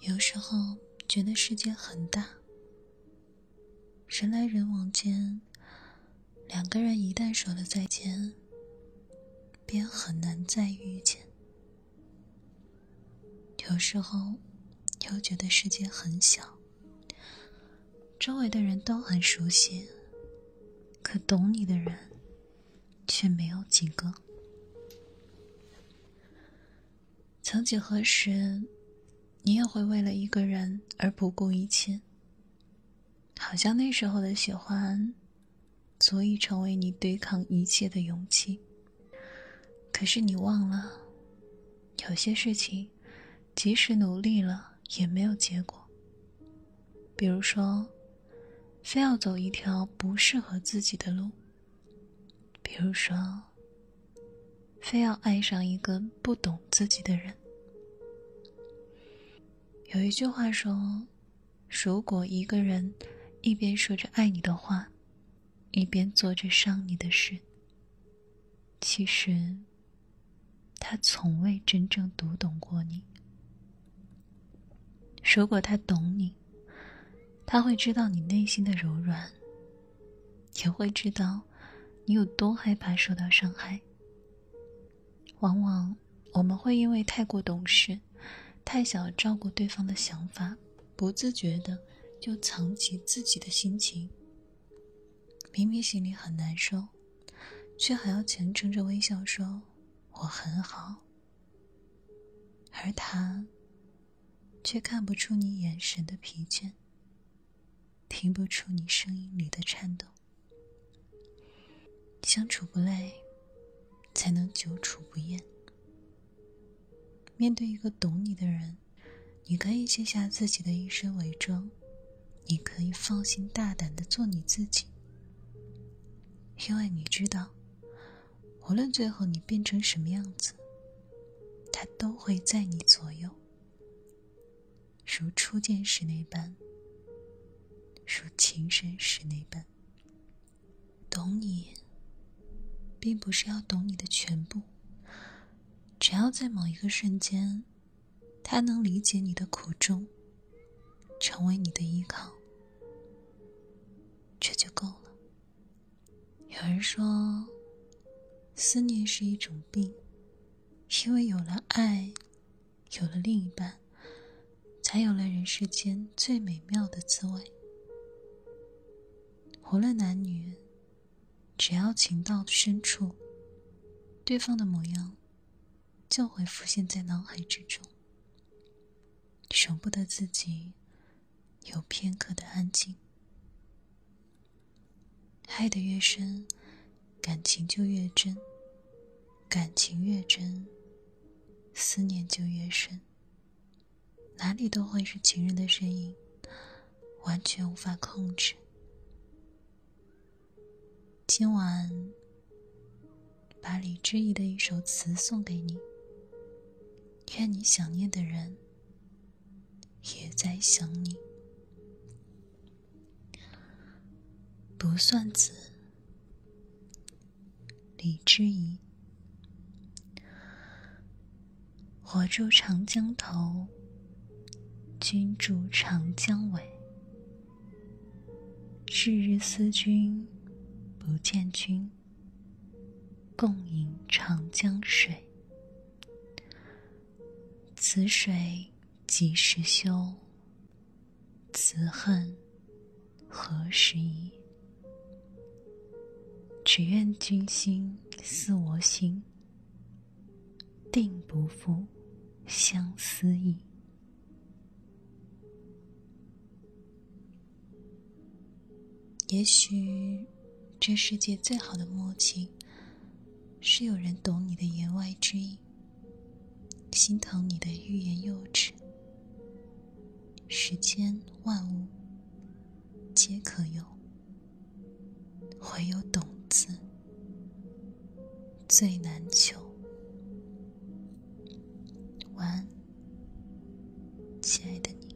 有时候觉得世界很大，人来人往间，两个人一旦说了再见，便很难再遇见。有时候又觉得世界很小，周围的人都很熟悉，可懂你的人却没有几个。曾几何时，你也会为了一个人而不顾一切。好像那时候的喜欢，足以成为你对抗一切的勇气。可是你忘了，有些事情，即使努力了也没有结果。比如说，非要走一条不适合自己的路；比如说，非要爱上一个不懂自己的人。有一句话说：“如果一个人一边说着爱你的话，一边做着伤你的事，其实他从未真正读懂过你。如果他懂你，他会知道你内心的柔软，也会知道你有多害怕受到伤害。往往我们会因为太过懂事。”太想照顾对方的想法，不自觉的就藏起自己的心情。明明心里很难受，却还要强撑着微笑说“我很好”，而他却看不出你眼神的疲倦，听不出你声音里的颤抖。相处不累，才能久处不厌。面对一个懂你的人，你可以卸下自己的一身伪装，你可以放心大胆的做你自己，因为你知道，无论最后你变成什么样子，他都会在你左右，如初见时那般，如情深时那般。懂你，并不是要懂你的全部。只要在某一个瞬间，他能理解你的苦衷，成为你的依靠，这就够了。有人说，思念是一种病，因为有了爱，有了另一半，才有了人世间最美妙的滋味。无论男女，只要情到深处，对方的模样。就会浮现在脑海之中，舍不得自己有片刻的安静。爱得越深，感情就越真；感情越真，思念就越深。哪里都会是情人的身影，完全无法控制。今晚，把李智怡的一首词送给你。愿你想念的人也在想你。不算子，李之仪。我住长江头，君住长江尾。日日思君，不见君，共饮长江水。此水几时休？此恨何时已？只愿君心似我心，定不负相思意。也许，这世界最好的默契，是有人懂你的言外之意。心疼你的欲言又止。世间万物皆可有唯有懂字最难求。晚安亲爱的你。